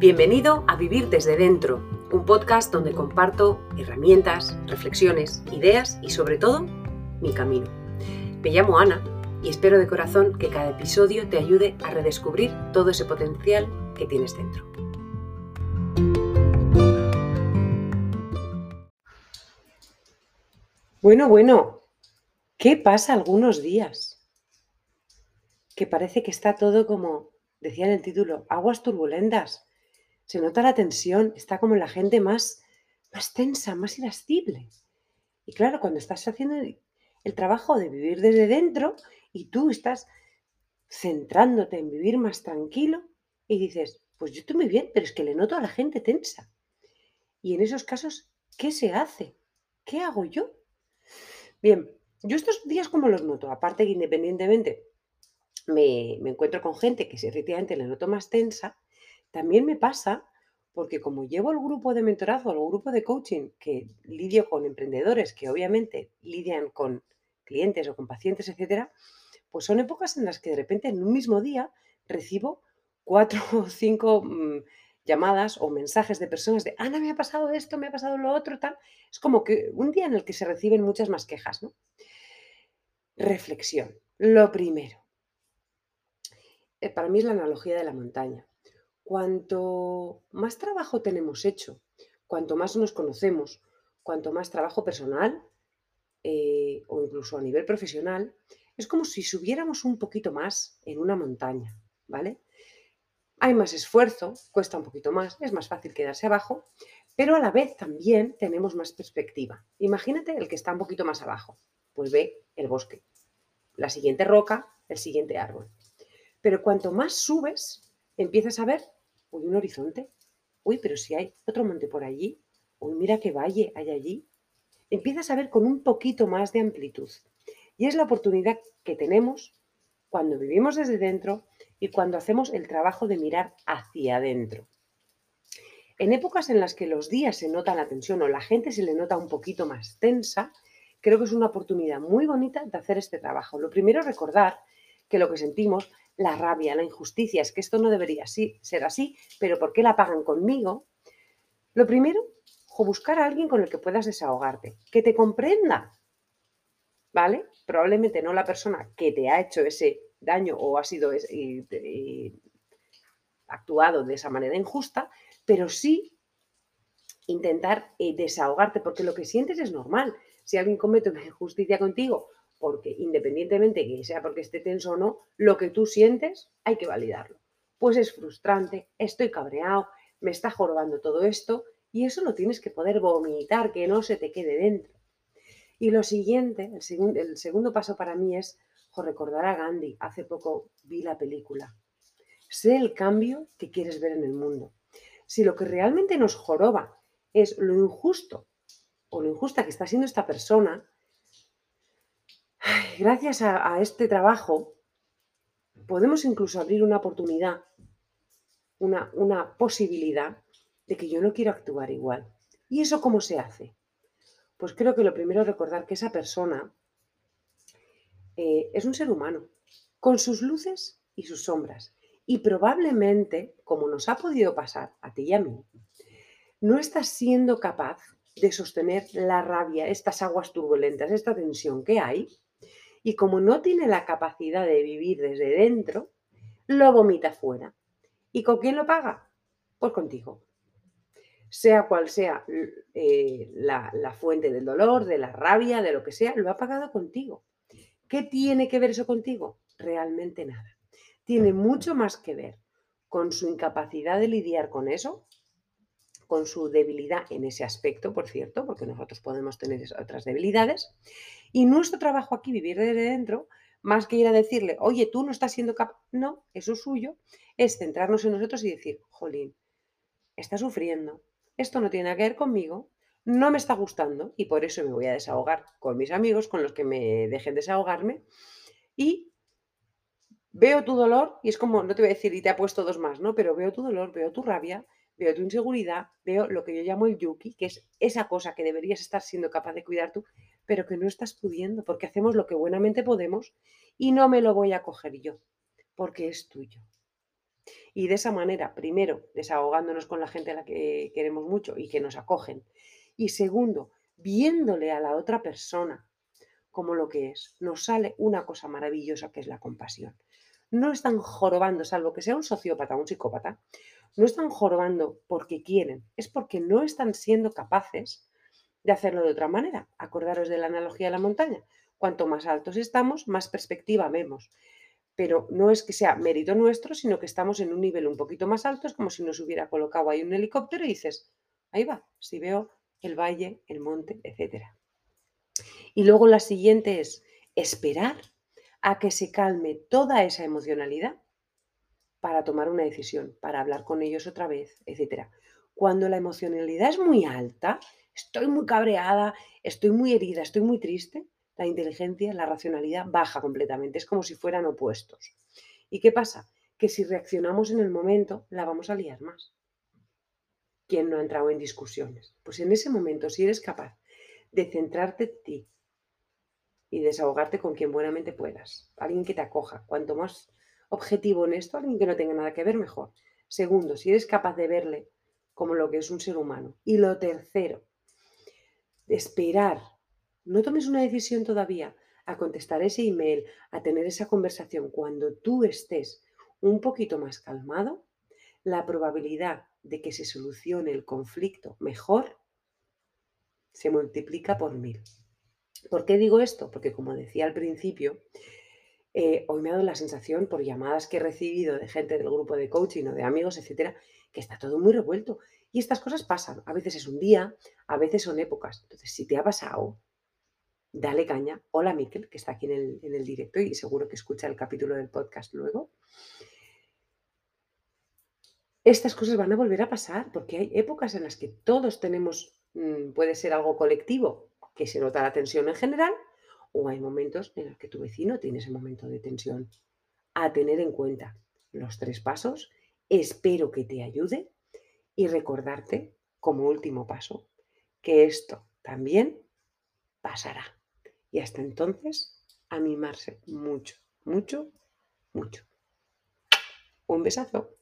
Bienvenido a Vivir desde Dentro, un podcast donde comparto herramientas, reflexiones, ideas y sobre todo mi camino. Me llamo Ana y espero de corazón que cada episodio te ayude a redescubrir todo ese potencial que tienes dentro. Bueno, bueno, ¿qué pasa algunos días? Que parece que está todo como, decía en el título, aguas turbulentas. Se nota la tensión, está como la gente más, más tensa, más irascible. Y claro, cuando estás haciendo el trabajo de vivir desde dentro y tú estás centrándote en vivir más tranquilo y dices, pues yo estoy muy bien, pero es que le noto a la gente tensa. Y en esos casos, ¿qué se hace? ¿Qué hago yo? Bien, yo estos días como los noto, aparte que independientemente me, encuentro con gente que si efectivamente le noto más tensa, también me pasa porque como llevo el grupo de mentorazgo, el grupo de coaching que lidio con emprendedores que obviamente lidian con clientes o con pacientes, etcétera, pues son épocas en las que de repente en un mismo día recibo cuatro o cinco mm, llamadas o mensajes de personas de, Ana, me ha pasado esto, me ha pasado lo otro, tal. Es como que un día en el que se reciben muchas más quejas, ¿no? Reflexión. Lo primero. Eh, para mí es la analogía de la montaña. Cuanto más trabajo tenemos hecho, cuanto más nos conocemos, cuanto más trabajo personal eh, o incluso a nivel profesional, es como si subiéramos un poquito más en una montaña, ¿vale? Hay más esfuerzo, cuesta un poquito más, es más fácil quedarse abajo, pero a la vez también tenemos más perspectiva. Imagínate el que está un poquito más abajo, pues ve el bosque, la siguiente roca, el siguiente árbol. Pero cuanto más subes, empiezas a ver, uy, un horizonte, uy, pero si hay otro monte por allí, uy, mira qué valle hay allí. Empiezas a ver con un poquito más de amplitud. Y es la oportunidad que tenemos cuando vivimos desde dentro y cuando hacemos el trabajo de mirar hacia adentro. En épocas en las que los días se nota la tensión o la gente se le nota un poquito más tensa, creo que es una oportunidad muy bonita de hacer este trabajo. Lo primero, recordar que lo que sentimos, la rabia, la injusticia, es que esto no debería ser así, pero ¿por qué la pagan conmigo? Lo primero, buscar a alguien con el que puedas desahogarte, que te comprenda, ¿vale? Probablemente no la persona que te ha hecho ese daño o ha sido actuado de esa manera injusta, pero sí intentar eh, desahogarte, porque lo que sientes es normal. Si alguien comete una injusticia contigo, porque independientemente que sea porque esté tenso o no, lo que tú sientes hay que validarlo. Pues es frustrante, estoy cabreado, me está jorobando todo esto y eso lo tienes que poder vomitar, que no se te quede dentro. Y lo siguiente, el, el segundo paso para mí es recordar a Gandhi. Hace poco vi la película. Sé el cambio que quieres ver en el mundo. Si lo que realmente nos joroba es lo injusto o lo injusta que está siendo esta persona, gracias a, este trabajo podemos incluso abrir una oportunidad, una, posibilidad de que yo no quiero actuar igual. ¿Y eso cómo se hace? Pues creo que lo primero es recordar que esa persona eh, es un ser humano, con sus luces y sus sombras. Y probablemente, como nos ha podido pasar a ti y a mí, no estás siendo capaz de sostener la rabia, estas aguas turbulentas, esta tensión que hay, y como no tiene la capacidad de vivir desde dentro, lo vomita fuera. ¿Y con quién lo paga? Pues contigo. Sea cual sea eh, la, la fuente del dolor, de la rabia, de lo que sea, lo ha pagado contigo. ¿Qué tiene que ver eso contigo? Realmente nada. Tiene mucho más que ver con su incapacidad de lidiar con eso, con su debilidad en ese aspecto, por cierto, porque nosotros podemos tener otras debilidades. Y nuestro trabajo aquí, vivir desde dentro, más que ir a decirle, oye, tú no estás siendo capaz, no, eso es suyo, es centrarnos en nosotros y decir, jolín, está sufriendo, esto no tiene nada que ver conmigo, no me está gustando y por eso me voy a desahogar con mis amigos, con los que me dejen desahogarme y veo tu dolor y es como, no te voy a decir y te ha puesto dos más, ¿no? Pero veo tu dolor, veo tu rabia, veo tu inseguridad, veo lo que yo llamo el yuki, que es esa cosa que deberías estar siendo capaz de cuidar tú, pero que no estás pudiendo porque hacemos lo que buenamente podemos y no me lo voy a coger yo, porque es tuyo. Y de esa manera, primero, desahogándonos con la gente a la que queremos mucho y que nos acogen. Y segundo, viéndole a la otra persona como lo que es, nos sale una cosa maravillosa que es la compasión. No están jorobando, salvo que sea un sociópata o un psicópata, no están jorobando porque quieren, es porque no están siendo capaces de hacerlo de otra manera. Acordaros de la analogía de la montaña. Cuanto más altos estamos, más perspectiva vemos. Pero no es que sea mérito nuestro, sino que estamos en un nivel un poquito más alto, es como si nos hubiera colocado ahí un helicóptero y dices, ahí va, si veo el valle, el monte, etc. Y luego la siguiente es esperar a que se calme toda esa emocionalidad para tomar una decisión, para hablar con ellos otra vez, etc. Cuando la emocionalidad es muy alta, estoy muy cabreada, estoy muy herida, estoy muy triste, la inteligencia, la racionalidad baja completamente, es como si fueran opuestos. ¿Y qué pasa? Que si reaccionamos en el momento, la vamos a liar más. ¿Quién no ha entrado en discusiones? Pues en ese momento, si eres capaz de centrarte en ti y desahogarte con quien buenamente puedas, alguien que te acoja, cuanto más objetivo en esto, alguien que no tenga nada que ver, mejor. Segundo, si eres capaz de verle como lo que es un ser humano. Y lo tercero, esperar. No tomes una decisión todavía a contestar ese email, a tener esa conversación. Cuando tú estés un poquito más calmado, la probabilidad de que se solucione el conflicto mejor se multiplica por mil. ¿Por qué digo esto? Porque como decía al principio, eh, hoy me ha dado la sensación, por llamadas que he recibido de gente del grupo de coaching o de amigos, etcétera, que está todo muy revuelto. Y estas cosas pasan. A veces es un día, a veces son épocas. Entonces, si te ha pasado, dale caña. Hola, Miquel, que está aquí en el, en el directo y seguro que escucha el capítulo del podcast luego. Estas cosas van a volver a pasar porque hay épocas en las que todos tenemos, mm, puede ser algo colectivo, que se nota la tensión en general, o hay momentos en los que tu vecino tiene ese momento de tensión. A tener en cuenta los tres pasos, espero que te ayude y recordarte como último paso que esto también pasará. Y hasta entonces, a mimarse mucho, mucho, mucho. Un besazo.